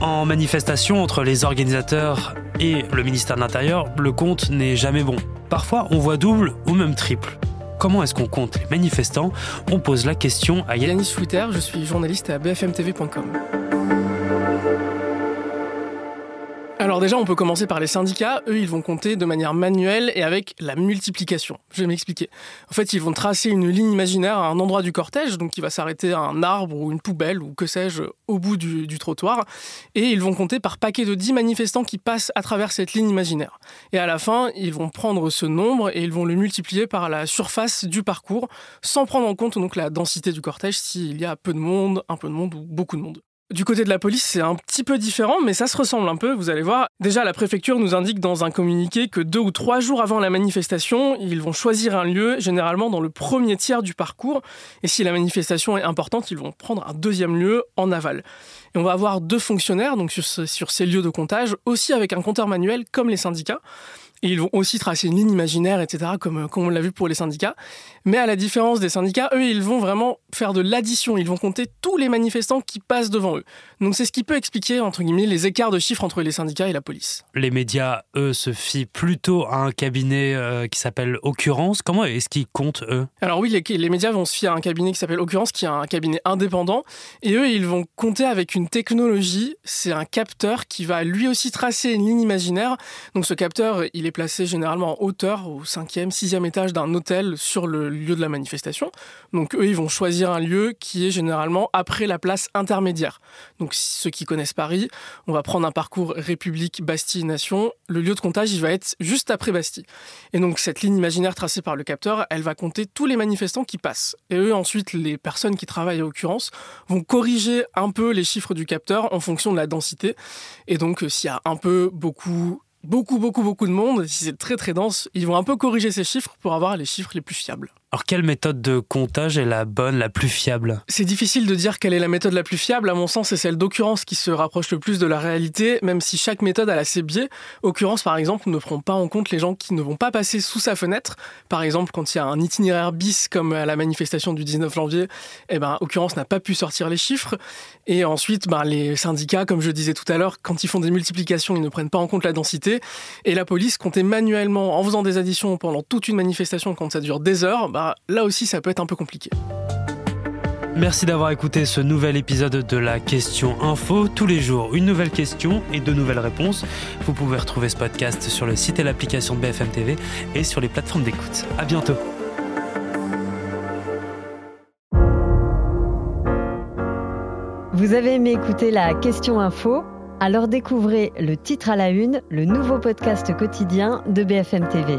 En manifestation entre les organisateurs et le ministère de l'Intérieur, le compte n'est jamais bon. Parfois, on voit double ou même triple. Comment est-ce qu'on compte les manifestants? On pose la question à Yanis Flouter, je suis journaliste à bfmtv.com. Alors déjà, on peut commencer par les syndicats. Eux, ils vont compter de manière manuelle et avec la multiplication. Je vais m'expliquer. En fait, ils vont tracer une ligne imaginaire à un endroit du cortège, donc qui va s'arrêter à un arbre ou une poubelle ou que sais-je au bout du, trottoir. Et ils vont compter par paquet de 10 manifestants qui passent à travers cette ligne imaginaire. Et à la fin, ils vont prendre ce nombre et ils vont le multiplier par la surface du parcours, sans prendre en compte donc la densité du cortège, s'il y a peu de monde, un peu de monde ou beaucoup de monde. Du côté de la police, c'est un petit peu différent, mais ça se ressemble un peu, vous allez voir. Déjà, la préfecture nous indique dans un communiqué que deux ou trois jours avant la manifestation, ils vont choisir un lieu, généralement dans le premier tiers du parcours. Et si la manifestation est importante, ils vont prendre un deuxième lieu en aval. Et on va avoir deux fonctionnaires donc sur, sur ces lieux de comptage, aussi avec un compteur manuel comme les syndicats. Et ils vont aussi tracer une ligne imaginaire, etc., comme, comme on l'a vu pour les syndicats. Mais à la différence des syndicats, eux, ils vont vraiment faire de l'addition. Ils vont compter tous les manifestants qui passent devant eux. Donc c'est ce qui peut expliquer, entre guillemets, les écarts de chiffres entre les syndicats et la police. Les médias, eux, se fient plutôt à un cabinet euh, qui s'appelle Occurrence. Comment est-ce qu'ils comptent, eux? Alors oui, les, les, médias vont se fier à un cabinet qui s'appelle Occurrence, qui est un cabinet indépendant. Et eux, ils vont compter avec une technologie. C'est un capteur qui va lui aussi tracer une ligne imaginaire. Donc ce capteur, il est placé généralement en hauteur, au cinquième, sixième étage d'un hôtel sur le lieu de la manifestation. Donc eux, ils vont choisir un lieu qui est généralement après la place intermédiaire. Donc ceux qui connaissent Paris, on va prendre un parcours République, Bastille, Nation. Le lieu de comptage, il va être juste après Bastille. Et donc cette ligne imaginaire tracée par le capteur, elle va compter tous les manifestants qui passent. Et eux, ensuite, les personnes qui travaillent à l'occurrence, vont corriger un peu les chiffres du capteur en fonction de la densité. Et donc s'il y a un peu, beaucoup, beaucoup, beaucoup, beaucoup de monde, si c'est très très dense, ils vont un peu corriger ces chiffres pour avoir les chiffres les plus fiables. Alors quelle méthode de comptage est la bonne, la plus fiable? C'est difficile de dire quelle est la méthode la plus fiable. À mon sens, c'est celle d'occurrence qui se rapproche le plus de la réalité, même si chaque méthode a ses biais. Occurrence, par exemple, ne prend pas en compte les gens qui ne vont pas passer sous sa fenêtre. Par exemple, quand il y a un itinéraire bis comme à la manifestation du 19 janvier, eh ben, Occurrence n'a pas pu sortir les chiffres. Et ensuite, ben, les syndicats, comme je disais tout à l'heure, quand ils font des multiplications, ils ne prennent pas en compte la densité. Et la police comptait manuellement, en faisant des additions pendant toute une manifestation, quand ça dure des heures, bah, là aussi ça peut être un peu compliqué. Merci d'avoir écouté ce nouvel épisode de la question info. Tous les jours, une nouvelle question et de nouvelles réponses. Vous pouvez retrouver ce podcast sur le site et l'application de BFM TV et sur les plateformes d'écoute. À bientôt. Vous avez aimé écouter la question info? Alors découvrez le titre à la une, le nouveau podcast quotidien de BFM TV.